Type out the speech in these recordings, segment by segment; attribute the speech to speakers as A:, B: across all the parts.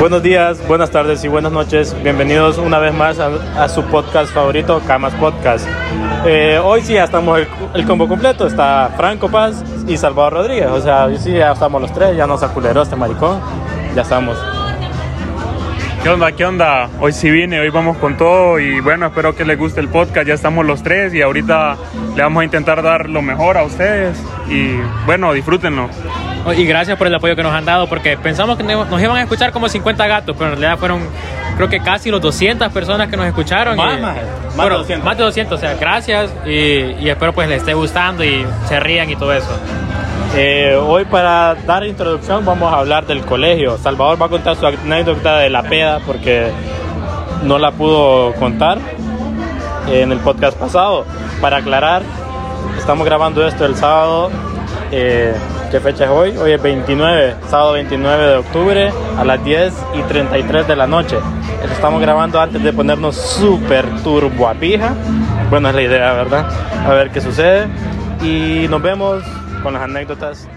A: Buenos días, buenas tardes y buenas noches. Bienvenidos una vez más a, a su podcast favorito, Camas Podcast. Eh, hoy sí ya estamos el, el, combo completo. Está Franco Paz y Salvador Rodríguez. O sea, hoy sí ya estamos los tres. Ya nos aculeró este maricón. Ya estamos.
B: ¿Qué onda? ¿Qué onda? Hoy sí vine, hoy vamos con todo y bueno, espero que les guste el podcast. Ya estamos los tres y ahorita le vamos a intentar dar lo mejor a ustedes y bueno, disfrútenlo.
C: Y gracias por el apoyo que nos han dado, porque pensamos que nos iban a escuchar como 50 gatos, pero en realidad fueron, creo que casi los 200 personas que nos escucharon.
A: Más,
C: y,
A: más,
C: bueno,
A: más de 200.
C: Más de 200, o sea, gracias y, y, espero pues les esté gustando y se rían y todo eso.
A: Eh, hoy para dar introducción vamos a hablar del colegio. Salvador va a contar su anécdota de la peda porque no la pudo contar en el podcast pasado. Para aclarar, estamos grabando esto el sábado. Eh, ¿Qué fecha es hoy? Hoy es 29, sábado 29 de octubre a las 10 y 33 de la noche. Estamos grabando antes de ponernos súper turbo a pija. Bueno, es la idea, ¿verdad? A ver qué sucede. Y nos vemos con las anécdotas.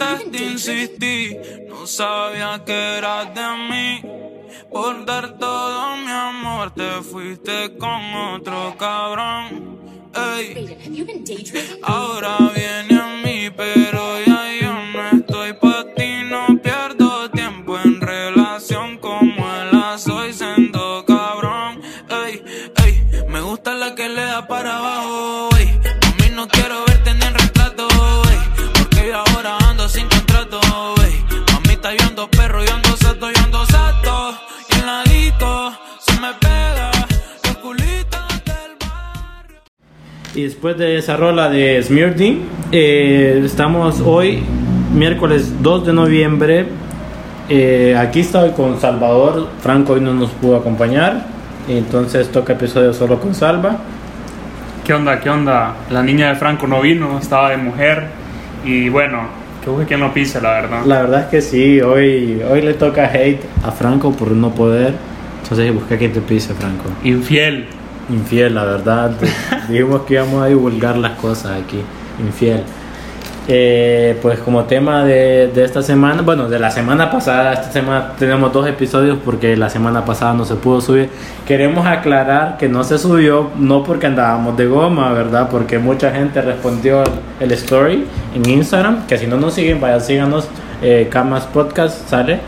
D: Antes de insistir, no sabía que eras de mí. Por dar todo mi amor, te fuiste con otro cabrón. Ey. Ahora viene a mí, pero ya yo Y
A: después de esa rola de Smirty, eh, estamos hoy, miércoles 2 de noviembre. Eh, aquí estoy con Salvador. Franco hoy no nos pudo acompañar. Entonces toca episodio solo con Salva.
B: ¿Qué onda? ¿Qué onda? La niña de Franco no vino, estaba de mujer y bueno, que busque quien lo pise, la verdad.
A: La verdad es que sí, hoy, hoy le toca hate a Franco por no poder. Entonces busca quien te pise, Franco.
B: Infiel.
A: Infiel, la verdad. Dijimos que íbamos a divulgar las cosas aquí. Infiel. Eh, pues como tema de, de, esta semana, bueno, de la semana pasada, esta semana tenemos dos episodios porque la semana pasada no se pudo subir. Queremos aclarar que no se subió, no porque andábamos de goma, ¿verdad? Porque mucha gente respondió el, story en Instagram, que si no nos siguen, vayan, síganos, eh, Camas Podcast, sale.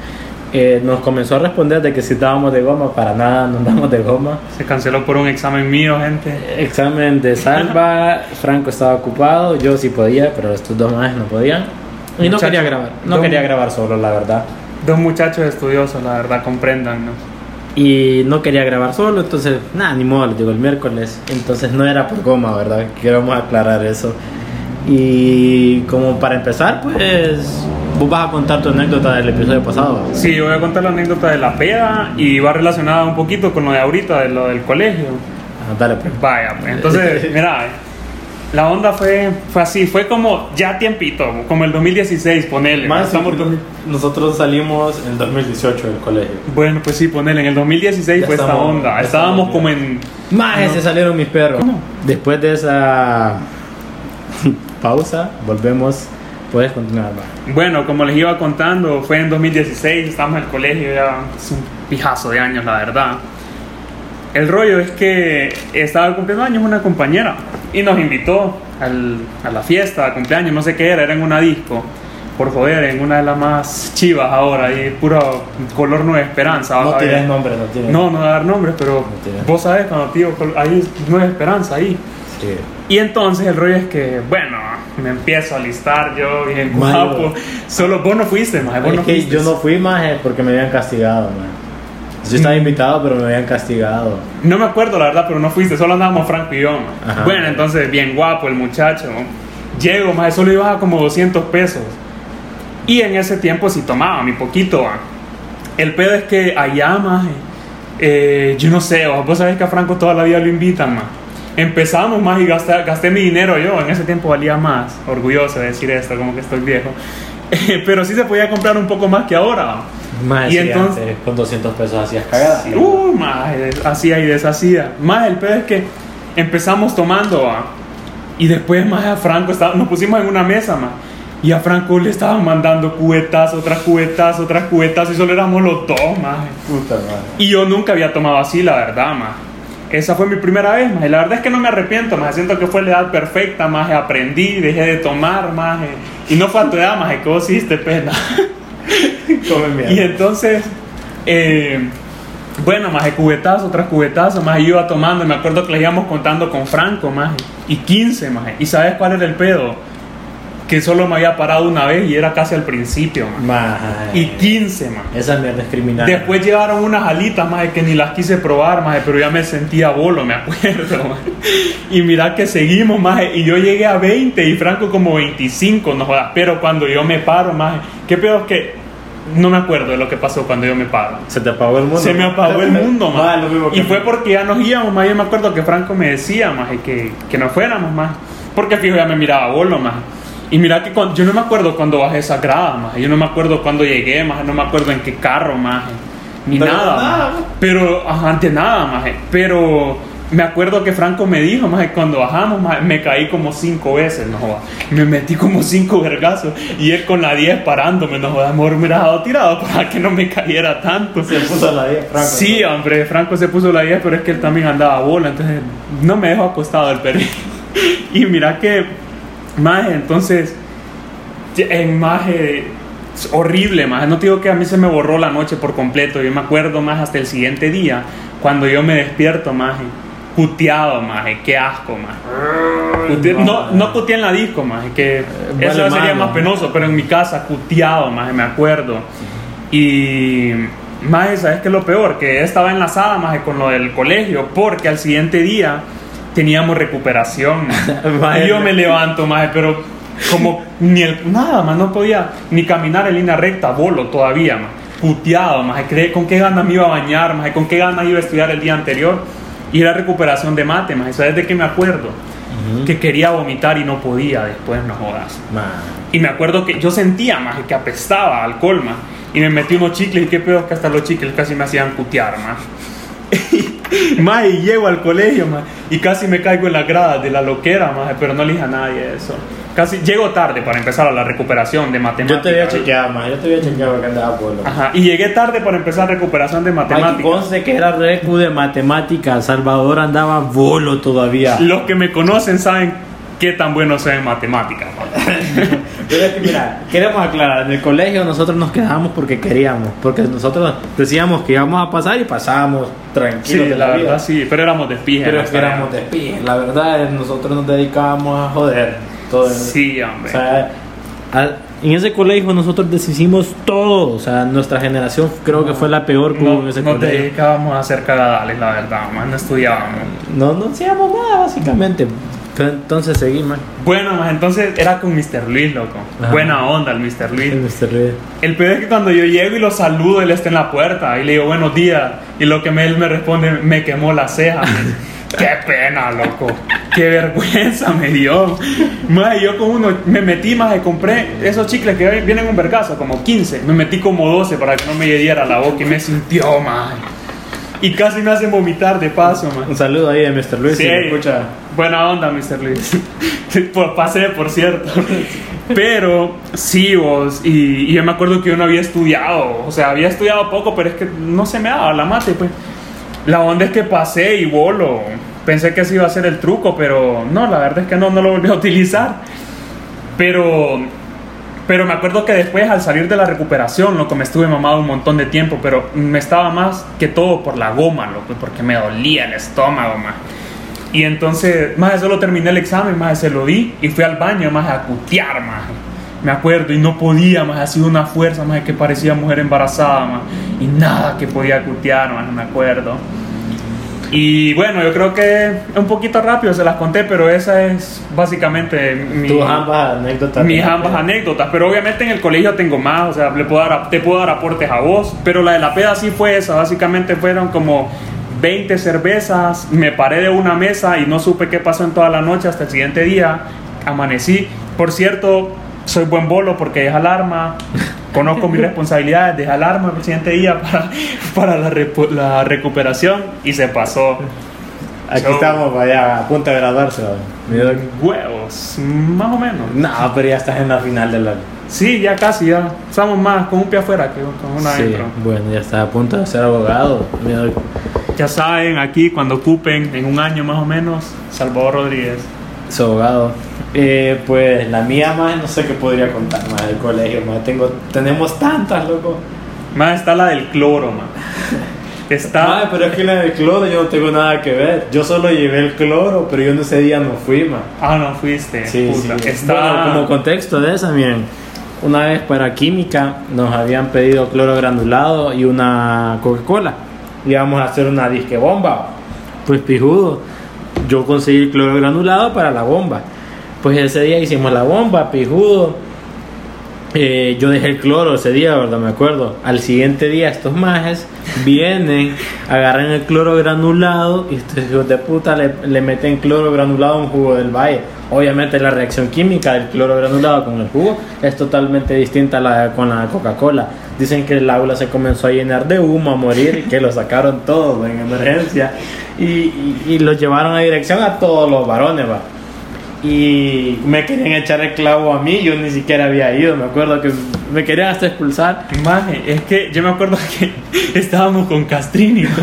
A: Eh, nos comenzó a responder de que si estábamos de goma, para nada, no andamos de goma.
B: Se canceló por un examen mío, gente.
A: Examen de salva, Franco estaba ocupado, yo sí podía, pero estos dos más no podían. Y no quería grabar, no
B: dos,
A: quería grabar solo, la verdad.
B: Dos muchachos estudiosos, la verdad, compréndanos.
A: Y no quería grabar solo, entonces, nada, ni modo, les digo el miércoles. Entonces no era por goma, ¿verdad? Queremos aclarar eso. Y como para empezar, pues vos vas a contar tu anécdota del episodio pasado.
B: Sí, yo voy a contar la anécdota de la peda y va relacionada un poquito con lo de ahorita, de lo del colegio.
A: Ah, dale, pues.
B: Vaya, pues. Entonces, mira, la onda fue, fue así, fue como ya tiempito, como el 2016, ponele.
A: Más estamos nosotros salimos en el 2018 del colegio.
B: Bueno, pues sí, ponele, en el 2016 ya fue esta onda. Estábamos como en...
A: Más no. se salieron mis perros. ¿Cómo? Después de esa pausa, volvemos Puedes continuar.
B: Bueno, como les iba contando, fue en 2016, estamos en el colegio, ya es un pijazo de años, la verdad. El rollo es que estaba cumpliendo años una compañera y nos invitó al, a la fiesta, de cumpleaños, no sé qué era, era en una disco. Por joder, en una de las más chivas ahora, y puro color Nueva Esperanza.
A: No tienes nombre, no tienes
B: No, no voy a dar nombres, pero no vos sabés cuando tío, hay Nueva Esperanza ahí.
A: Sí.
B: Y entonces el rollo es que, bueno, me empiezo a listar yo bien guapo. Solo vos no fuiste, más. Vos
A: es
B: no
A: que
B: fuiste.
A: yo no fui más porque me habían castigado, man. Yo estaba invitado, pero me habían castigado.
B: No me acuerdo la verdad, pero no fuiste. Solo andábamos Franco y yo.
A: Ajá.
B: Bueno, entonces bien guapo el muchacho. Llego, más solo iba a como 200 pesos. Y en ese tiempo sí tomaba mi poquito. ¿va? El pedo es que allá, más, eh, yo no sé, vos sabés que a Franco toda la vida lo invitan, más empezamos más y gasté, gasté mi dinero yo. En ese tiempo valía más. Orgulloso de decir esto, como que estoy viejo. Pero sí se podía comprar un poco más que ahora.
E: Más
B: Y entonces-
E: entonces con 200 pesos hacías cagadas.
B: Uh, más hacía y deshacía. Más el pedo es que empezamos tomando ¿va? y después más a Franco estaba, nos pusimos en una mesa más y a Franco le estaban mandando cubetas, otras cubetas, otras cubetas y solo éramos los dos más.
E: Puta.
B: Y yo nunca había tomado así, la verdad, más. Esa fue mi primera vez, más. Y la verdad es que no me arrepiento, más. Siento que fue la edad perfecta, más. Aprendí, dejé de tomar, más. Y no fue a tu edad, más. Que vos hiciste pena.
E: Mierda.
B: Y entonces, eh, bueno, más cubetazo tras cubetazo, más iba tomando. Me acuerdo que le íbamos contando con Franco, más. Y 15, más. ¿Y sabes cuál era el pedo? Que solo me había parado una vez y era casi al principio.
E: Maje.
B: Y 15, más.
E: Esa mierda es criminal.
B: Después llevaron unas alitas, más que ni las quise probar, más pero ya me sentía bolo, me acuerdo. Y mira que seguimos, más y yo llegué a 20 y Franco como 25, no jodas. Pero cuando yo me paro, más qué peor es que no me acuerdo de lo que pasó cuando yo me paro.
E: Se te apagó el mundo.
B: Se me apagó el mundo, más.
E: que
B: Y fue porque ya nos íbamos, más. Yo me acuerdo que Franco me decía, más, que, que nos fuéramos, más. Porque fijo, ya me miraba bolo, más. Y mira que cuando, yo no me acuerdo cuando bajé esa grada, más. Yo no me acuerdo cuando llegué, más. No me acuerdo en qué carro, más. Ni
E: Pero
B: nada,
E: nada.
B: Pero, ajá, ante nada, más. Pero me acuerdo que Franco me dijo, más, cuando bajamos, maje, me caí como cinco veces, no jodas. Me metí como cinco vergazos. Y él con la 10 parándome, no jodas. Mejor me dejado tirado para que no me cayera tanto.
E: Se puso la 10, Franco.
B: Sí, hombre, Franco se puso la 10, pero es que él también andaba a bola, entonces no me dejó acostado el perro. y mira que, maje, entonces, en maje, es horrible, maje. No te digo que a mí se me borró la noche por completo, yo me acuerdo más hasta el siguiente día, cuando yo me despierto, maje, cuteado, maje, qué asco, maje. Cute- no, no cuteé en la disco, maje, que
E: vale
B: eso sería
E: madre.
B: más penoso, pero en mi casa, cuteado, maje, me acuerdo. Y más, ¿sabes qué es lo peor? Que estaba enlazada más con lo del colegio, porque al siguiente día teníamos recuperación. y yo me levanto, más, pero como ni el, nada más, no podía ni caminar en línea recta, bolo todavía, más. Puteado, más, con qué ganas me iba a bañar, más, con qué ganas iba a estudiar el día anterior. Y era recuperación de mate, más, ¿sabes de qué me acuerdo? Que quería vomitar y no podía después, no jodas.
E: Ma.
B: Y me acuerdo que yo sentía más que apestaba alcohol más. Y me metí unos chicles y qué peor que hasta los chicles casi me hacían cutear más. más y llego al colegio más. Y casi me caigo en las gradas de la loquera más. Pero no le dije a nadie eso. Casi llego tarde para empezar a la recuperación de matemáticas.
E: Yo te había chequeado, ma. Yo te había chequeado porque andaba pueblo.
B: Ajá. Y llegué tarde para empezar recuperación de matemáticas.
E: conste que era recu de matemáticas. Salvador andaba bolo todavía.
B: Los que me conocen saben qué tan bueno soy en matemáticas.
E: Pero que mira, queremos aclarar, en el colegio nosotros nos quedábamos porque queríamos, porque nosotros decíamos que íbamos a pasar y pasábamos tranquilos.
B: Sí,
E: de
B: la
E: vida.
B: verdad sí. Pero éramos de pija.
E: Pero es que éramos de pie, la verdad nosotros nos dedicábamos a joder. Todo el-
B: Sí,
E: O
B: hombre.
E: sea, al- en ese colegio nosotros deshicimos todo, o sea, nuestra generación creo que fue la peor que
B: no,
E: en ese
B: no
E: colegio.
B: dedicábamos a hacer cagadales, la verdad, más no estudiábamos.
E: No, no hacíamos nada básicamente. Entonces seguimos.
B: Bueno, más entonces era con Mr. Luis, loco.
E: Ajá.
B: Buena onda el Mr. Luis.
E: Mr. Red.
B: El peor es que cuando yo llego y lo saludo, él está en la puerta y le digo buenos días. Y lo que me, él me responde, me quemó la ceja. Qué pena, loco. Qué vergüenza me dio. Más, yo con uno me metí más y compré esos chicles que vienen un vergazo, como 15. Me metí como 12 para que no me diera la boca y me sintió, más. Y casi me hacen vomitar de paso, man.
E: Un saludo ahí a Mr. Luis,
B: Sí,
E: escucha.
B: buena onda, Mr. Luis. pasé, por cierto. Pero sí, vos, y, y yo me acuerdo que yo no había estudiado, o sea, había estudiado poco, pero es que no se me daba la mate, pues. La onda es que pasé y bolo. Pensé que ese iba a ser el truco, pero no, la verdad es que no, no lo volví a utilizar. Pero, pero me acuerdo que después al salir de la recuperación, loco, me estuve mamado un montón de tiempo, pero me estaba más que todo por la goma, loco, porque me dolía el estómago, más. Y entonces, más solo terminé el examen, más se lo di y fui al baño, más a cutear, más. Me acuerdo, y no podía, más ha sido una fuerza, más que parecía mujer embarazada, más. Y nada que podía cutear, más, me acuerdo. Y bueno, yo creo que un poquito rápido se las conté, pero esa es básicamente mi,
E: Tus ambas anécdotas.
B: mis ambas anécdotas. Pero obviamente en el colegio tengo más, o sea, le puedo dar, te puedo dar aportes a vos. Pero la de la peda sí fue esa, básicamente fueron como 20 cervezas, me paré de una mesa y no supe qué pasó en toda la noche hasta el siguiente día. Amanecí. Por cierto, soy buen bolo porque es alarma. Conozco mis responsabilidades, de alarma el siguiente día para, para la, la recuperación y se pasó.
A: Aquí
B: Chau.
A: estamos, vaya, a punto de graduarse.
B: Huevos, más o menos.
A: No, pero ya estás en la final de la.
B: Sí, ya casi, ya. Estamos más con un pie afuera que con una
A: Sí, bueno, ya está a punto de ser abogado.
B: Ya saben, aquí cuando ocupen, en un año más o menos, Salvador Rodríguez.
A: Es abogado. Eh, pues la mía más, no sé qué podría contar más del colegio. Más tengo, tenemos tantas, loco.
B: Más está la del cloro, man. Está.
A: Madre, pero es que la del cloro yo no tengo nada que ver. Yo solo llevé el cloro, pero yo en ese día no fui, man.
B: Ah, no fuiste.
A: Sí,
B: puta.
A: sí.
B: Está.
A: Bueno, como contexto de esa, miren. Una vez para química nos habían pedido cloro granulado y una Coca-Cola. Íbamos a hacer una disque bomba. Pues pijudo. Yo conseguí el cloro granulado para la bomba. Pues ese día hicimos la bomba, pijudo. Eh, yo dejé el cloro ese día, ¿verdad? Me acuerdo. Al siguiente día estos majes vienen, agarran el cloro granulado y estos hijos de puta le, le meten cloro granulado a un jugo del valle. Obviamente la reacción química del cloro granulado con el jugo es totalmente distinta a la con la Coca-Cola. Dicen que el aula se comenzó a llenar de humo, a morir y que lo sacaron todos en emergencia y, y, y lo llevaron a dirección a todos los varones, va y me querían echar el clavo a mí, yo ni siquiera había ido, me acuerdo que me querían hasta expulsar.
B: Maje, es que yo me acuerdo que estábamos con Castrini.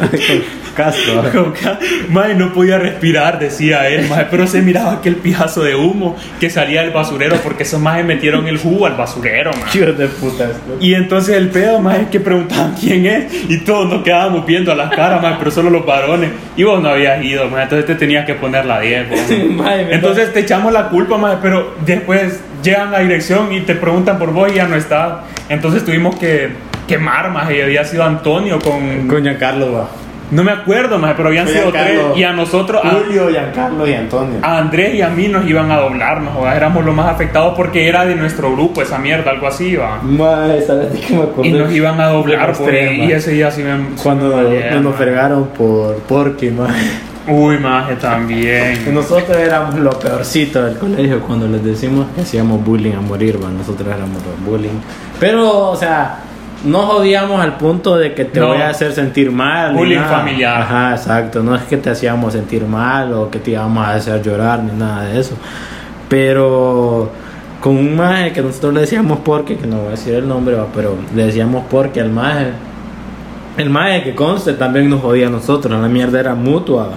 A: Castro.
B: Con Ca- Maje, no podía respirar, decía él, maje, pero se miraba aquel pijazo de humo que salía del basurero porque esos majes metieron el jugo al basurero, maje.
A: De puta. esto.
B: Y entonces el pedo, más es que preguntaban quién es y todos nos quedábamos viendo a las caras, más, pero solo los varones. Y vos no habías ido, más, entonces te tenías que poner la 10. vos.
A: Maje,
B: Entonces te echamos la culpa, más, pero después llegan a la dirección y te preguntan por vos y ya no está. Entonces tuvimos que quemar, más, y había sido Antonio con...
A: Con Giancarlo va.
B: No me acuerdo, más, pero habían sido tres y a nosotros... a-
A: Julio, Giancarlo y Antonio.
B: a Andrés y a mí nos iban a doblarnos, o éramos los más afectados porque era de nuestro grupo esa mierda, algo así, va.
A: Maje, ¿sabes de qué me acordé?
B: Y nos iban a doblar, por
A: maje.
B: y ese día sí me...
A: Cuando
B: me
A: nos, fregaron por Porky, maje.
B: Uy, maje, también.
A: Nosotros éramos lo peorcito del colegio cuando les decimos que hacíamos bullying a morir. Nosotros éramos los bullying. Pero, o sea, no jodíamos al punto de que te
B: No.
A: voy a hacer sentir mal.
B: Bullying familiar.
A: Ajá, exacto. No es que te hacíamos sentir mal o que te íbamos a hacer llorar ni nada de eso. Pero con un maje que nosotros le decíamos porque, que no voy a decir el nombre, pero le decíamos porque al maje. El maje que conste también nos jodía a nosotros, la mierda era mutua.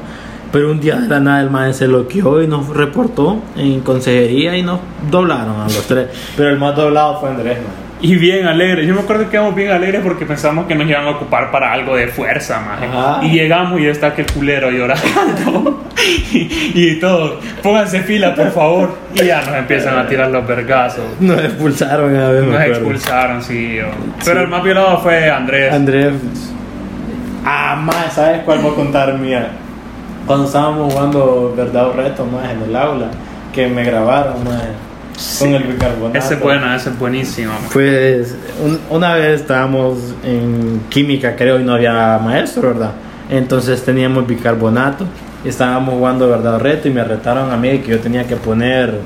A: Pero un día de la nada el maje se loqueó y nos reportó en consejería y nos doblaron a los tres. Pero el más doblado fue Andrés, maje.
B: Y bien alegres. Yo me acuerdo que íbamos bien alegres porque pensamos que nos iban a ocupar para algo de fuerza.
A: Ajá.
B: Y llegamos y está aquel culero llorando. y, y todos, pónganse fila, por favor. Y ya nos empiezan a tirar los vergazos.
A: Nos expulsaron a ver,
B: Nos expulsaron, sí. yo. Pero el más violado fue Andrés.
A: Andrés. Ah, más, ¿sabes cuál voy a contar mía? Cuando estábamos jugando verdad o reto más en el aula, que me grabaron más con el bicarbonato.
B: Ese es bueno, ese es buenísimo.
A: Pues un- una vez estábamos en química, creo, y no había maestro, ¿verdad? Entonces teníamos bicarbonato, y estábamos jugando verdad o reto y me retaron a mí que yo tenía que poner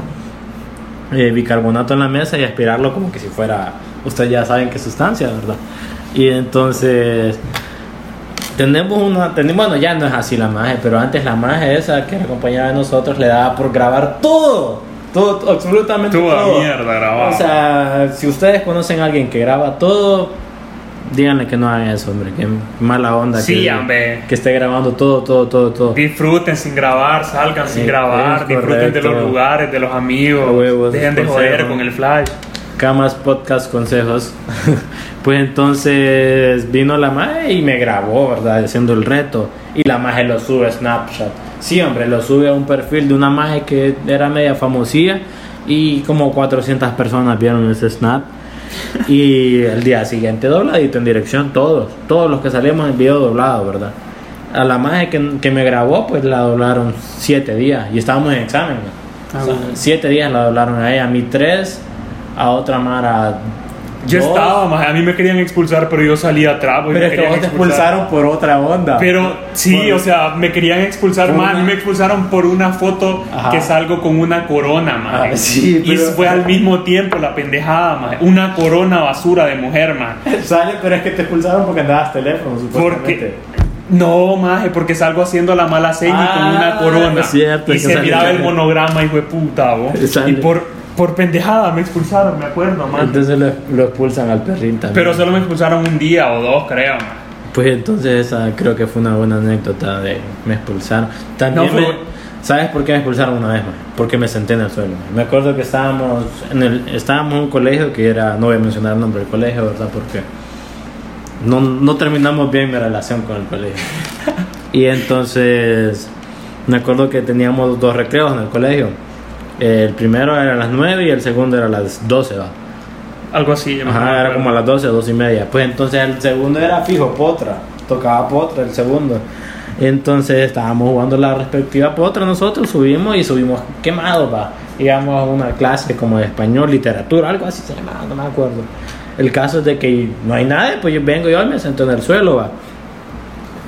A: eh, bicarbonato en la mesa y aspirarlo como que si fuera, ustedes ya saben qué sustancia, ¿verdad? Y entonces tenemos una, tenemos, bueno, ya no es así la magia, pero antes la magia esa que era compañera de nosotros le daba por grabar todo, todo, absolutamente
B: Toda
A: todo.
B: mierda grabada.
A: O sea, si ustedes conocen a alguien que graba todo, díganle que no hagan eso, hombre, que mala onda.
B: Sí,
A: que,
B: hombre.
A: que esté grabando todo, todo, todo, todo.
B: Disfruten sin grabar, salgan sin grabar, disfruten de los lugares, de los amigos,
A: A huevos,
B: dejen de joder con el flash.
A: Camas, podcast, consejos. pues entonces vino la magia y me grabó, ¿verdad? Haciendo el reto. Y la magia lo sube a Snapchat. Sí, hombre, lo sube a un perfil de una magia que era media famosilla. Y como 400 personas vieron ese snap. Y el día siguiente dobladito en dirección, todos. Todos los que salimos en video doblado, ¿verdad? A la magia que, que me grabó, pues la doblaron 7 días. Y estábamos en examen. ¿no?
B: Ah,
A: O sea,
B: bueno.
A: siete días la doblaron a ella, a mí tres, a otra Mara
B: Yo estaba, maje, a mí me querían expulsar, pero yo salí atrás.
A: Pero
B: me
A: es que vos te
B: expulsar.
A: expulsaron por otra onda.
B: Pero sí,
A: Por-
B: o sea, me querían expulsar más. A mí me expulsaron por una foto
A: Ajá.
B: que salgo con una corona, man.
A: Ah, sí,
B: y
A: pero-
B: fue al mismo tiempo la pendejada, man. Una corona basura de mujer, man.
A: Sale, pero es que te expulsaron porque andabas teléfono, supuestamente.
B: Porque. No, maje, porque salgo haciendo la mala seña
A: Ah,
B: con una corona.
A: es cierto,
B: y se miraba el monograma, hijo de puta, vos. Y por, por pendejada me expulsaron, me acuerdo, man.
A: Entonces lo, lo expulsan al perrín también.
B: Pero solo me expulsaron un día o dos, creo, man.
A: Pues entonces esa creo que fue una buena anécdota de me expulsaron. También
B: No, fue-
A: me- ¿Sabes por qué me expulsaron una vez más? Porque me senté en el suelo. Me acuerdo que estábamos en el estábamos en un colegio que era no voy a mencionar el nombre del colegio, ¿verdad? Porque no, no terminamos bien mi relación con el colegio. Y entonces me acuerdo que teníamos dos recreos en el colegio. El primero era a las 9 y el segundo era a las 12, ¿va?
B: Algo así.
A: Ajá, era como a las 12, 12 y media. Pues entonces el segundo era fijo, potra. Tocaba potra el segundo. Entonces estábamos jugando la respectiva potra nosotros, subimos y subimos quemados, va. Íbamos a una clase como de español, literatura, algo así se llamaba, no me acuerdo. El caso es de que no hay nadie, pues yo vengo yo y me siento en el suelo, va.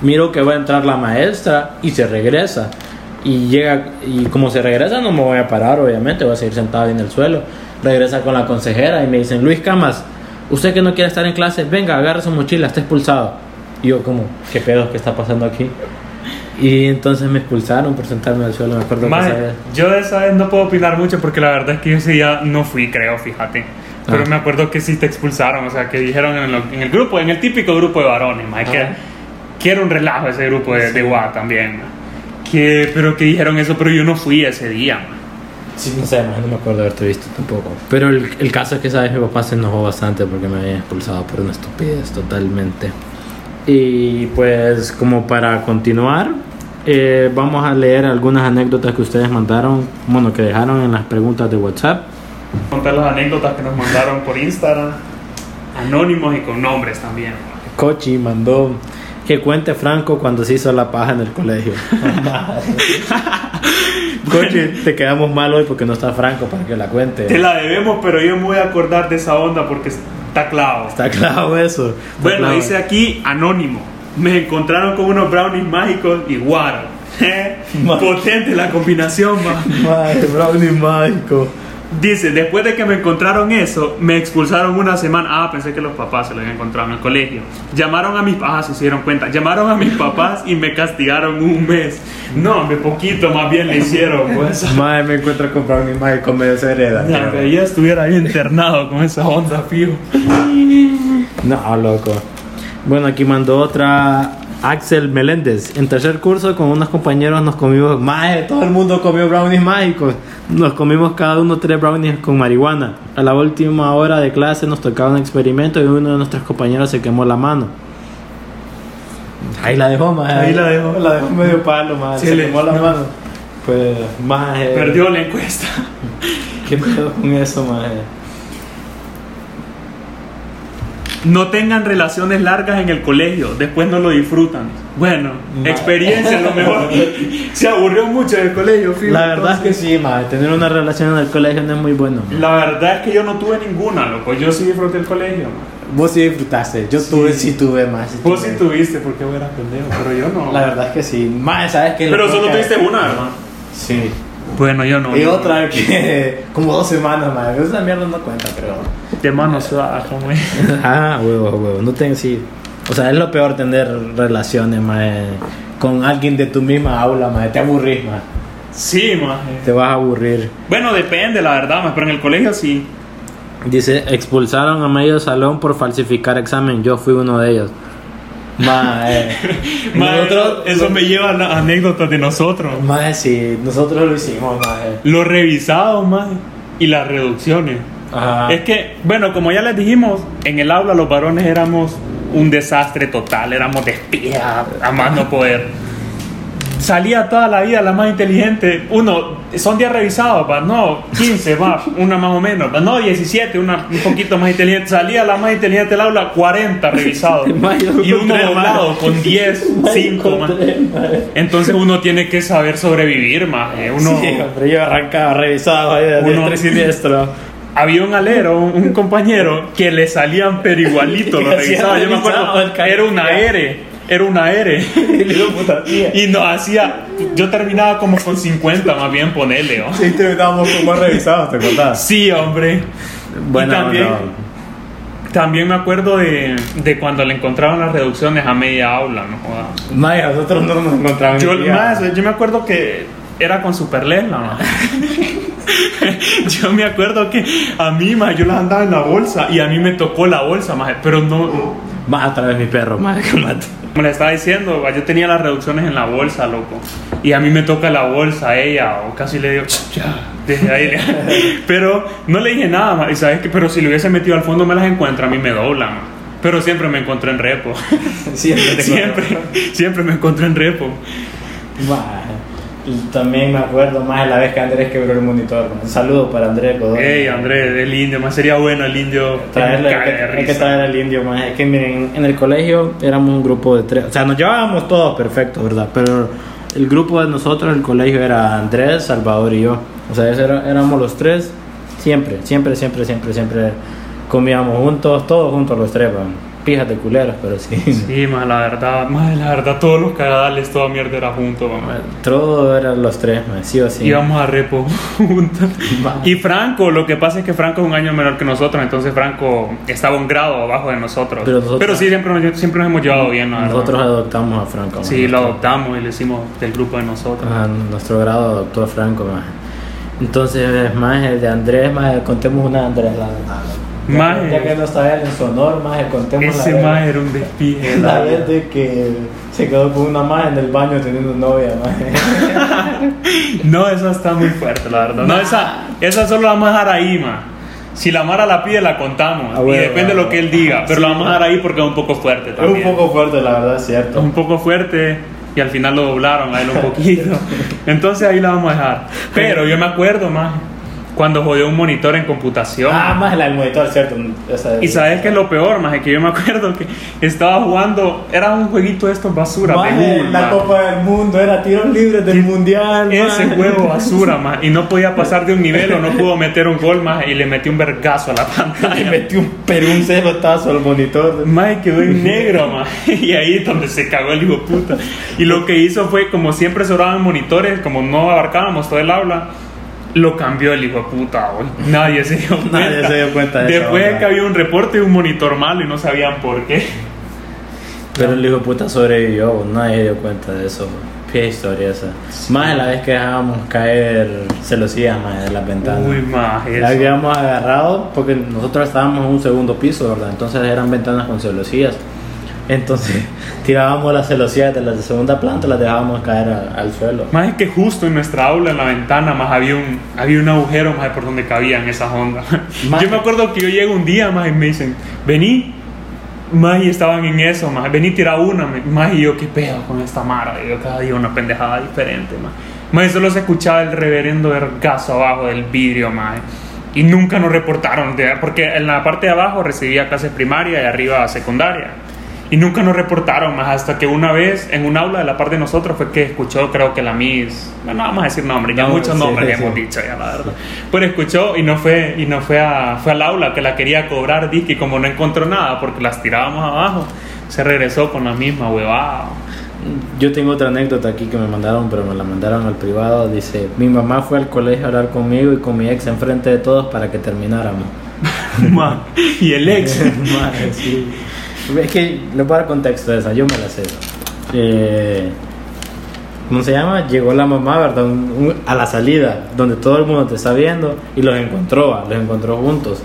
A: Miro que va a entrar la maestra y se regresa. Y llega, y como se regresa no me voy a parar, obviamente, voy a seguir sentado ahí en el suelo. Regresa con la consejera y me dicen, Luis Camas, usted que no quiere estar en clase, venga, agarre su mochila, está expulsado. Y yo como, ¿qué pedo que está pasando aquí? Y entonces me expulsaron por sentarme al suelo, me acuerdo que
B: yo de esa vez no puedo opinar mucho porque la verdad es que yo ese día no fui, creo, fíjate. Pero
A: Ah.
B: me acuerdo que sí te expulsaron, o sea, que dijeron en, lo- en el grupo, en el típico grupo de varones, maje, que,
A: Ajá.
B: que era un relajo ese grupo de, de UA también. Que, pero que dijeron eso, pero yo no fui ese día. maje.
A: Sí, no sé, no me acuerdo de haberte visto tampoco. Pero el, el caso es que esa vez mi papá se enojó bastante porque me habían expulsado por una estupidez totalmente. Y pues como para continuar, eh, vamos a leer algunas anécdotas que ustedes mandaron, bueno, que dejaron en las preguntas de WhatsApp.
B: Contar las anécdotas que nos mandaron por Instagram, anónimos y con nombres también.
A: Cochi mandó que cuente Franco cuando se hizo la paja en el colegio. Cochi, te quedamos mal hoy porque no está Franco para que la cuente.
B: Te la debemos, pero yo me voy a acordar de esa onda porque está clavo.
A: Está claro eso. Está
B: Bueno, dice aquí anónimo. Me encontraron con unos brownies mágicos y guaro. Potente la combinación, ma.
A: Madre, brownie mágico.
B: Dice, después de que me encontraron eso, me expulsaron una semana. Ah, pensé que los papás se lo habían encontrado en el colegio. Llamaron a mis papás, ah, se dieron cuenta. Llamaron a mis papás y me castigaron un mes. No, me poquito más bien le hicieron, pues.
A: Madre, me encuentro con brownie mágico medio sereda.
B: Ya, que ya estuviera ahí internado con esa onda, fijo.
A: No, loco. Bueno, aquí mandó otra Axel Meléndez. En tercer curso con unos compañeros nos comimos, más todo el mundo comió brownies mágicos. Nos comimos cada uno tres brownies con marihuana. A la última hora de clase nos tocaba un experimento y uno de nuestros compañeros se quemó la mano. Ahí la dejó, más.
B: Ahí la dejó.
A: La dejó medio palo, más.
B: Sí,
A: se
B: le-
A: quemó la
B: no.
A: mano. Pues, más.
B: Perdió la encuesta.
A: ¿Qué pedo con eso, más?
B: No tengan relaciones largas en el colegio, después no lo disfrutan. Bueno,
A: Ma-
B: experiencia a lo mejor. Se aburrió mucho del colegio, fijo,
A: La verdad es que sí, más. Tener una relación en el colegio no es muy bueno. ma.
B: La verdad es que yo no tuve ninguna, loco. Yo sí disfruté el colegio. man.
A: Vos sí disfrutaste, yo tuve, sí tuve más. sí
B: Vos
A: tuve.
B: sí tuviste, porque vos eras pendejo, pero yo no.
A: La verdad es que sí. Más, ¿sabes qué?
B: pero
A: Lo
B: solo
A: que-
B: tuviste una, ¿verdad?
A: Sí.
B: Bueno, yo no.
A: Y
B: no.
A: otra que como dos semanas más. Esa mierda no cuenta, pero.
B: De mano suave, güey.
A: ah, huevo, huevo. No tengo sí. O sea, es lo peor tener relaciones, más con alguien de tu misma aula, más. Te aburrís, más.
B: Sí, maje.
A: Te vas a aburrir.
B: Bueno, depende, la verdad, maje, pero en el colegio sí.
A: Dice, expulsaron a medio salón por falsificar examen. Yo fui uno de ellos. Ma, eh. Nosotros,
B: eso me lleva a las anécdotas de nosotros.
A: Ma, sí, nosotros lo hicimos, ma. eh.
B: Los revisados, maje, y las reducciones.
A: Ajá.
B: Es que, bueno, como ya les dijimos, en el aula los varones éramos un desastre total, éramos de espía, a más no poder. Salía toda la vida la más inteligente. Uno, son días revisados, va, no, 15, va, una más o menos, no, 17, una un poquito más inteligente. Salía la más inteligente del aula, 40 revisados. Y uno doblado con 10,
A: Ma,
B: 5, ma.
A: encontré, ma.
B: Entonces uno tiene que saber sobrevivir, más. Uno,
A: Sí, hombre, yo arrancaba revisado ahí de
B: Uno-
A: y siniestro.
B: había un alero, un, un compañero, que le salían pero igualito, lo
A: Que hacía
B: revisaba. Yo me acuerdo, era una. R, era una R.
A: Y le digo, puta tía.
B: Y no hacía, yo terminaba como con 50, más bien ponerle, ¿o?
A: Sí, terminábamos con más revisados, ¿te acordás?
B: Sí, hombre.
A: Bueno,
B: y también,
A: no.
B: también me acuerdo de, de cuando le encontraban las reducciones a media aula, no joda.
A: Maya, nosotros no nos encontramos.
B: Yo, más, yo me acuerdo que era con Superlela, ma. Yo me acuerdo que a mí, ma, yo las andaba en la bolsa y a mí me tocó la bolsa, ma, pero no,
A: Más otra vez mi perro, madre que mate.
B: Como le estaba diciendo, yo tenía las reducciones en la bolsa, loco, y a mí me toca la bolsa a ella, o casi le digo, ya, desde ahí, le- pero no le dije nada, y sabes que, pero si le hubiese metido al fondo me las encuentra, a mí me dobla, ma. pero siempre me encontré en repo,
A: Siempre te
B: siempre, siempre me encontré en repo.
A: Maje. Y también me acuerdo más de la vez que Andrés quebró el monitor. Un saludo para Andrés Godoy.
B: Ey, Andrés, el indio, más sería bueno el indio.
A: Traerle, hay, que, hay que traer al indio más. Es que miren, en el colegio éramos un grupo de tres. O sea, nos llevábamos todos perfectos, ¿verdad? Pero el grupo de nosotros, el colegio, era Andrés, Salvador y yo. O sea, era- éramos los tres. Siempre, siempre, siempre, siempre, siempre comíamos juntos, todos juntos los tres, man. Pijas de culeros, pero sí.
B: Sí, más la verdad, más la verdad, todos los cagadales, toda mierda era junto, mamá.
A: Todo eran los tres, man. Sí o sí.
B: Íbamos a repo juntos. Y Franco, lo que pasa es que Franco es un año menor que nosotros, entonces Franco estaba un grado abajo de nosotros.
A: Pero nosotros-
B: sí, siempre nos, siempre nos hemos llevado bien, la verdad.
A: Nosotros adoptamos a Franco. man.
B: Sí, lo adoptamos y le hicimos del grupo de nosotros.
A: Ajá, nuestro grado adoptó a Franco, más. Entonces, más el de Andrés, más contemos una de Andrés. La, ya,
B: Maje.
A: que- ya que no está él en su honor, más contemos
B: Ese
A: la,
B: más
A: vez-
B: era un despije.
A: la vez de que se quedó con una más en el baño teniendo novia, más.
B: No, esa está muy fuerte, la verdad. No, esa, esa solo la vamos a dejar ahí, ma. Si la Mara la pide, la contamos.
A: Ah,
B: y
A: bueno,
B: depende de
A: bueno.
B: lo que él diga. Pero la vamos a dejar ahí porque es un poco fuerte
A: Es
B: también.
A: un poco fuerte, la verdad, es
B: Es
A: cierto.
B: un poco fuerte y al final lo doblaron a él un poquito. Entonces ahí la vamos a dejar. Pero yo me acuerdo más cuando jodió un monitor en computación.
A: Ah, más del monitor, cierto. Esa-
B: y sabes que es lo peor, más que yo me acuerdo que estaba jugando, era un jueguito de estos basura de
A: Maje,
B: Google,
A: la
B: maje.
A: Copa del Mundo era tiros libres del mundial.
B: Ese
A: maje.
B: juego basura, más y no podía pasar de un nivel o no pudo meter un gol más y le metí un vergazo a la
A: Le
B: pantalla.
A: un pero un cerotazo al monitor.
B: Mae quedó en negro, mae. Y ahí es donde se cagó el hijo de puta. Y lo que hizo fue, como siempre sobraban monitores, como no abarcábamos todo el aula, lo cambió el hijo de puta, güey. Nadie se dio cuenta.
A: Nadie se dio cuenta de
B: Después
A: onda.
B: que había un reporte de un monitor malo y no sabían por qué.
A: Pero el hijo de puta sobrevivió, bo, nadie dio cuenta de eso. Qué historia esa. Más de la vez que dejábamos caer celosías más de las ventanas.
B: Uy, más
A: La
B: eso.
A: habíamos agarrado porque nosotros estábamos en un segundo piso, ¿verdad? Entonces eran ventanas con celosías. Entonces tirábamos las celosías de de segunda planta, las dejábamos caer a- al suelo.
B: Más es que justo en nuestra aula, en la ventana, más había un, había un agujero más por donde cabían esas ondas.
A: Más-
B: Yo me acuerdo que yo llego un día más y me dicen, vení, más y estaban en eso, más vení tira una, más y yo qué pedo con esta mara, yo cada día una pendejada diferente, más. Más solo se escuchaba el reverendo vergazo abajo del vidrio, más. Y nunca nos reportaron, porque en la parte de abajo recibía clases primaria y arriba secundaria. Y nunca nos reportaron más hasta que una vez en un aula de la parte de nosotros fue que escuchó, creo que la Miss, bueno, no vamos a decir nombres, ya
A: No,
B: muchos
A: sí,
B: nombres
A: sí,
B: hemos dicho ya la verdad. Pero escuchó y no fue y no fue a, fue al aula que la quería cobrar disque y como no encontró nada porque las tirábamos abajo, se regresó con la misma huevada.
A: Yo tengo otra anécdota aquí que me mandaron, pero me la mandaron al privado. Dice, mi mamá fue al colegio a hablar conmigo y con mi ex enfrente de todos para que termináramos.
B: Y el ex.
A: Sí. Es que le voy a dar contexto de esa, yo me la sé. Eh, ¿Cómo se llama? Llegó la mamá, ¿verdad? Un- un- a la salida, donde todo el mundo te está viendo, y los encontró, los encontró juntos.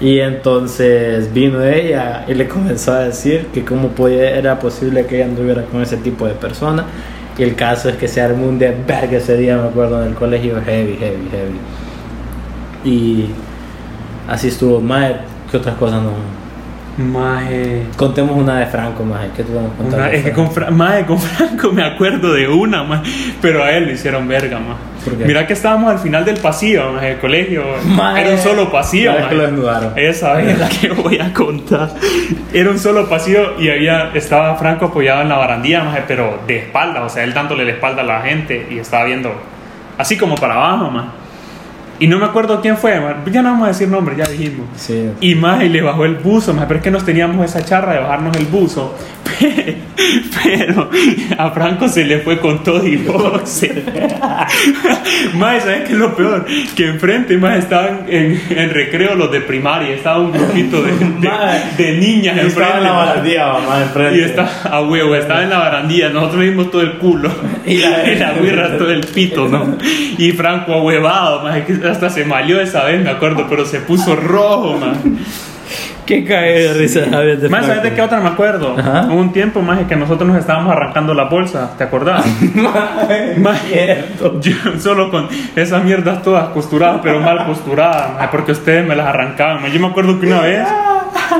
A: Y entonces vino ella y le comenzó a decir que cómo podía, era posible que ella anduviera con ese tipo de persona. Y el caso es que se armó un desvergue ese día, me acuerdo, en el colegio, heavy, heavy, heavy. Y así estuvo. Mae, ¿qué otras cosas no?
B: Maje.
A: Contemos una de Franco, Mae. ¿Qué te vamos a contar?
B: Una- es que con, Fra- maje, con Franco me acuerdo de una, maje, pero a él le hicieron verga, maje. Mira que estábamos al final del pasillo, maje, del colegio.
A: Maje,
B: Era un solo pasillo,
A: vez que
B: maje.
A: lo desnudaron.
B: Esa es la que voy a contar. Era un solo pasillo y había, estaba Franco apoyado en la barandilla, maje, pero de espalda, o sea, él dándole la espalda a la gente y estaba viendo así como para abajo, maje. Y no me acuerdo quién fue, ya no vamos a decir nombre, ya dijimos.
A: Sí.
B: Y más, y le bajó el buzo, más, pero es que nos teníamos esa charra de bajarnos el buzo. Pero a Franco se le fue con todo y boxe. Más, ¿sabes qué es lo peor? Que enfrente, más estaban en, en recreo los de primaria, estaba un grupito de, de, de niñas
A: Estaba
B: enfrente.
A: en la barandilla, mamá, enfrente.
B: Y está a huevo, estaba en la barandilla, nosotros vimos todo el culo.
A: Y
B: Y
A: la-
B: la, birra todo el pito, ¿no? Y Franco ahuevado, más que hasta se malió esa vez, me acuerdo, pero se puso rojo, más.
A: Qué cae de risa, Javier. de
B: Más, ¿sabes
A: Franco.
B: de qué otra me acuerdo?
A: Ajá.
B: Hubo un tiempo más que nosotros nos estábamos arrancando la bolsa, ¿te acordás? Más, yo solo con esas mierdas todas costuradas, pero mal costuradas, porque ustedes me las arrancaban. Yo me acuerdo que una vez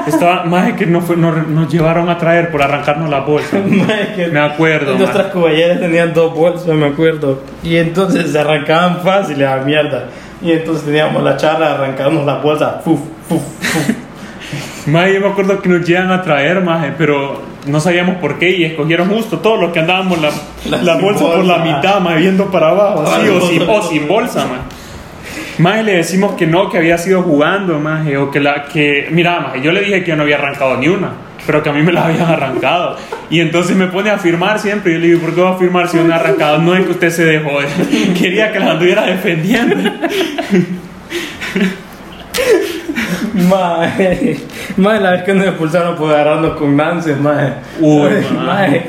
B: estaba, más que nos, fue- nos, nos llevaron a traer por arrancarnos la bolsa.
A: Que
B: Me acuerdo,
A: Nuestras cuballeras tenían dos bolsas, me acuerdo. Y entonces se arrancaban fácil a mierda. Y entonces teníamos la charla de arrancarnos la bolsa. Fuf, fuf, fuf.
B: Mae, yo me acuerdo que nos llegan a traer, maje, pero no sabíamos por qué y escogieron justo todos los que andábamos la,
A: La
B: la bolsa por la mitad, maje, viendo para abajo, así, o, sin,
A: no.
B: o sin bolsa, maje. Maje, le decimos que no, que había sido jugando, maje, o que la, que, mira, maje, yo le dije que yo no había arrancado ni una, pero que a mí me la habían arrancado. Y entonces me pone a firmar siempre, y yo le digo, ¿por qué va a firmar si una arrancado? No es que usted se dejó, quería que la anduviera defendiendo.
A: Mae, mae, la vez que nos expulsaron por agarrarnos con Nancy, mae.
B: Uy,
A: mae.
B: mae.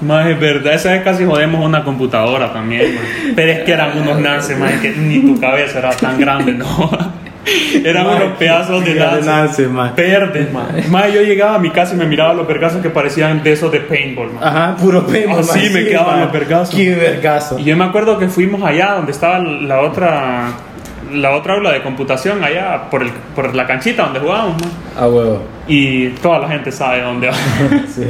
B: Más es verdad, esa vez casi jodemos una computadora también, man. pero es que eran unos nances, más que ni tu cabeza era tan grande, no. Eran unos pedazos de
A: de
B: nances.
A: nance, mae.
B: Verdes, man. Yo llegaba a mi casa y me miraba los vergazos que parecían de esos de paintball, man.
A: Ajá, puro pelo.
B: Ah, sí, me quedaban los vergazos.
A: Qué vergazo.
B: Y yo me acuerdo que fuimos allá donde estaba la otra la otra aula de computación allá por, el, por la canchita donde jugábamos, man.
A: A huevo.
B: Y toda la gente sabe dónde va.
A: Sí.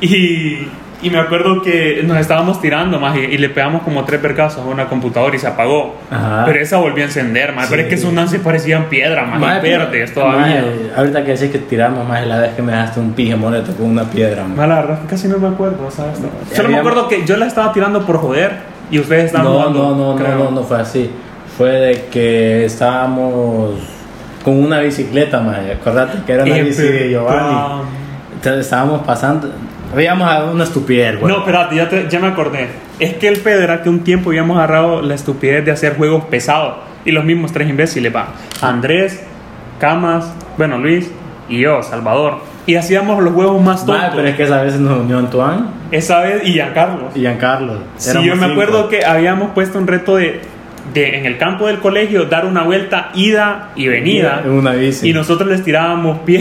B: Y, y me acuerdo que nos estábamos tirando más y, y le pegamos como tres percazos a una computadora y se apagó.
A: Ajá.
B: Pero esa volvió a encender, más. Pero es que esos nances parecían piedra, más. Y verdes todavía.
A: ahorita que decís que tiramos más la vez que me dejaste un pije moleto con una piedra, mae.
B: Mae, la verdad es que casi no me acuerdo, ¿sabes? Solo me acuerdo que yo la estaba tirando por joder y ustedes estaban
A: No,
B: jugando.
A: no, no,
B: creo.
A: no, no, no fue así. Fue de que estábamos con una bicicleta, mae. Acordate que era una bici de. Giovanni. Entonces estábamos pasando. Habíamos a una estupidez, güey.
B: No, espérate, ya, te- ya me acordé. Es que el pedo era que un tiempo habíamos agarrado la estupidez de hacer juegos pesados. Y los mismos tres imbéciles, va. Andrés, Camas, bueno, Luis y yo, Salvador. Y hacíamos los juegos más tontos.
A: Mae, pero es que esa vez nos unió Antoine
B: Esa vez y Giancarlo.
A: y Giancarlo.
B: Sí, yo me
A: cinco.
B: acuerdo que habíamos puesto un reto de, de en el campo del colegio dar una vuelta ida y venida.
A: En una bici.
B: Y nosotros les tirábamos pie,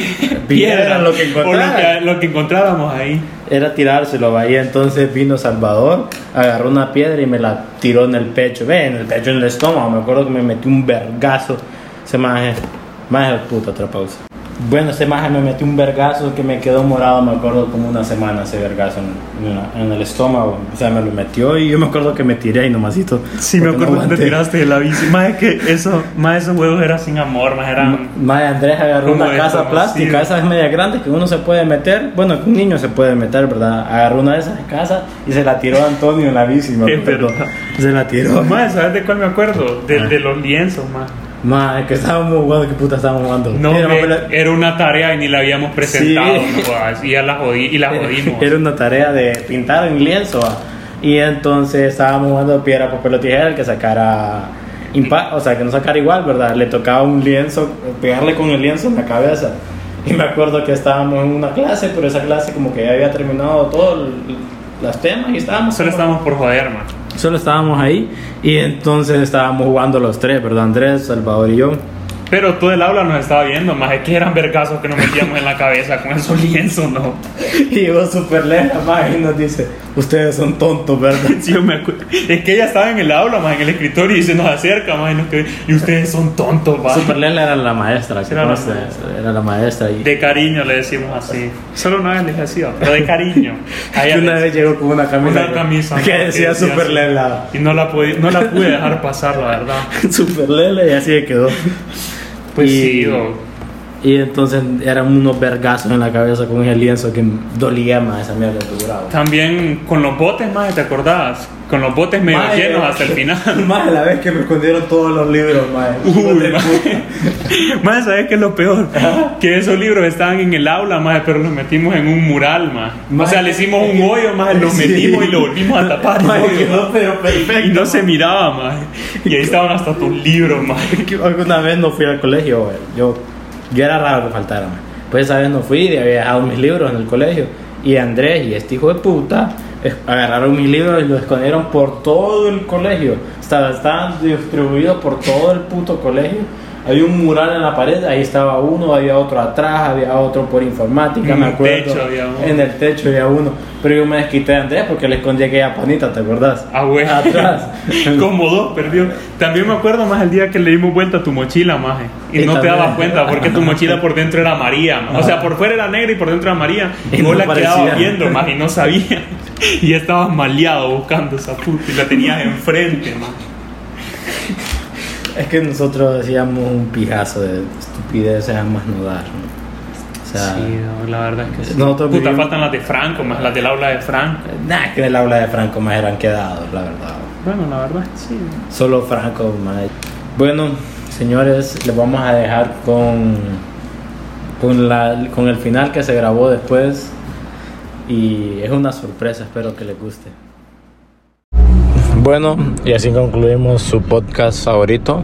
A: Piedra,
B: piedra,
A: lo que
B: o lo que, lo que encontrábamos ahí.
A: Era tirárselo ahí, entonces vino Salvador, agarró una piedra y me la tiró en el pecho, ve, en el pecho, en el estómago, me acuerdo que me metió un vergazo, ese maje, maje puta, otra pausa. Bueno, ese maje me metió un vergazo que me quedó morado, me acuerdo como una semana ese vergazo en, en el estómago, o sea, me lo metió y yo me acuerdo que me tiré ahí nomasito.
B: Sí, me
A: porque no
B: acuerdo que te tiraste de la bici. Más que eso, más esos juegos eran sin amor, más eran.
A: Mae, Andrés agarró una
B: de
A: casa plástica, esas medias grandes que uno se puede meter, bueno, que un niño se puede meter, ¿verdad? Agarró una de esas casas y se la tiró a Antonio en la bici, me
B: Es
A: acuerdo. Se la tiró.
B: Más, ¿sabes de cuál me acuerdo? De, de los lienzos, más.
A: Que estábamos jugando, ¿qué puta estábamos jugando?
B: No,
A: Era
B: me- era una tarea y ni la habíamos presentado.
A: Sí.
B: no jodas, y ya la jodí y la jodimos.
A: Era una tarea de pintar en lienzo. ah. Y entonces estábamos jugando piedra, papel o tijera, el que sacara o sea, que no sacara igual, ¿verdad? Le tocaba un lienzo, pegarle con el lienzo en la cabeza. Y me acuerdo que estábamos en una clase, pero esa clase como que ya había terminado todos los temas y estábamos...
B: Solo estábamos por joder, man.
A: Solo estábamos ahí y entonces estábamos jugando los tres, ¿verdad? Andrés, Salvador y yo.
B: Pero todo el aula nos estaba viendo, más es que eran vergazos que nos metíamos en la cabeza con esos lienzos, ¿no?
A: Y llegó súper lejos, más y nos dice, ustedes son tontos, ¿verdad?
B: Sí, yo me acuerdo. Es que ella estaba en el aula, más en el escritorio y se nos acerca, más y, nos queda- y ustedes son tontos, va.
A: Super Lela era la maestra, que
B: Era la maestra.
A: era la maestra. Y
B: De cariño le decimos así. Solo una vez le dije así, pero de cariño. A ella
A: que una vez llegó con una camisa,
B: una camisa
A: que
B: ¿no?
A: decía Super
B: así.
A: Lela.
B: Y no la, pude, no la pude dejar pasar, la verdad.
A: Super Lela y así quedó.
B: Pues
A: Y-
B: sí.
A: Y entonces eran unos vergazos en la cabeza con ese lienzo que dolía más esa mierda que duraba.
B: También con los botes, más, ¿te acordás? con los botes medio llenos hasta el final.
A: Más la vez que me escondieron todos los libros, mae.
B: Uy, más ¿sabes qué es lo peor? Que esos libros estaban en el aula, más pero los metimos en un mural, más. O sea, le hicimos un hoyo, más los
A: Sí.
B: metimos y lo volvimos a tapar.
A: Mae,
B: hoyo.
A: quedó pero perfecto.
B: y no se miraba, más. Y ahí estaban hasta tus libros, más.
A: alguna vez no fui al colegio. Yo, yo era raro que faltara, man. Pues esa vez no fui había dejado mis libros en el colegio. Y Andrés y este hijo de puta agarraron mis libros y los escondieron por todo el colegio. Estaba- Estaban distribuidos por todo el puto colegio. Había un mural en la pared, ahí estaba uno, había otro atrás, había otro por informática,
B: En
A: me
B: el
A: acuerdo.
B: techo había uno.
A: En el techo había uno. Pero yo me desquité de Andrés porque le escondí aquella panita, ¿te acordás?
B: Ah, güey.
A: Atrás.
B: Como dos, perdió. También me acuerdo más el día que le dimos vuelta a tu mochila, maje. Y,
A: Y
B: no te
A: también.
B: dabas cuenta porque tu mochila por dentro era María. ma. O sea, por fuera era negra y por dentro era María. Y,
A: Y
B: vos
A: no
B: la quedabas viendo, más y no sabías. Y ya estabas maleado buscando esa puta y la tenías enfrente, más.
A: Es que nosotros hacíamos un pijazo de estupideces a más no dar. ¿no? O sea,
B: Sí, la verdad es que sí.
A: Nosotros
B: Puta,
A: vivimos-
B: faltan las de Franco, más las del aula de Franco.
A: nada que en el aula de Franco más eran quedados, la verdad.
B: Bueno, la verdad es que sí.
A: Solo Franco más. Bueno, señores, les vamos a dejar con con la con el final que se grabó después y es una sorpresa, espero que les guste. Bueno, y así concluimos su podcast favorito,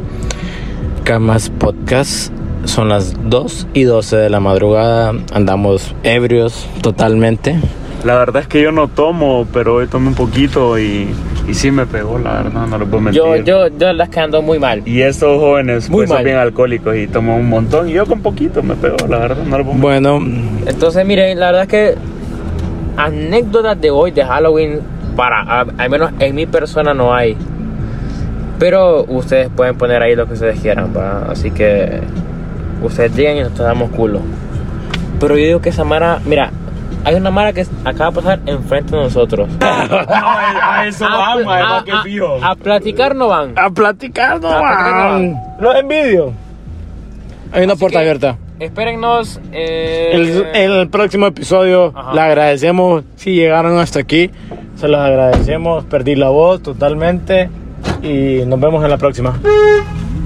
A: Camas Podcast. Son las 2 y 12 de la madrugada, andamos ebrios totalmente.
B: La verdad es que yo no tomo, pero hoy tomé un poquito y, y sí me pegó, la verdad, no lo puedo mentir.
C: Yo, yo, yo las que ando muy mal.
B: Y estos jóvenes
C: Muy
B: pues, son
C: mal.
B: bien alcohólicos y toman un montón. Y yo con poquito me pegó, la verdad, no lo puedo mentir.
A: Bueno,
C: Entonces, miren, la verdad es que anécdotas de hoy de Halloween, para a- al menos en mi persona no hay. Pero ustedes pueden poner ahí lo que ustedes quieran, ¿va? Así que ustedes digan y nosotros damos culo. Pero yo digo que esa Mara, mira, hay una Mara que acaba de pasar enfrente de nosotros.
B: a eso
C: a,
B: van, mae,
C: a-
B: más que
C: a-
B: fijo.
C: a platicar no van.
A: a platicar no
C: A platicar no van.
A: Los envidio. Hay una
C: Así
A: puerta
C: que
A: abierta.
C: Espérennos. eh,
A: El- en el próximo episodio
C: Ajá.
A: le agradecemos si llegaron hasta aquí. Se los agradecemos. Perdí la voz totalmente. Y nos vemos en la próxima.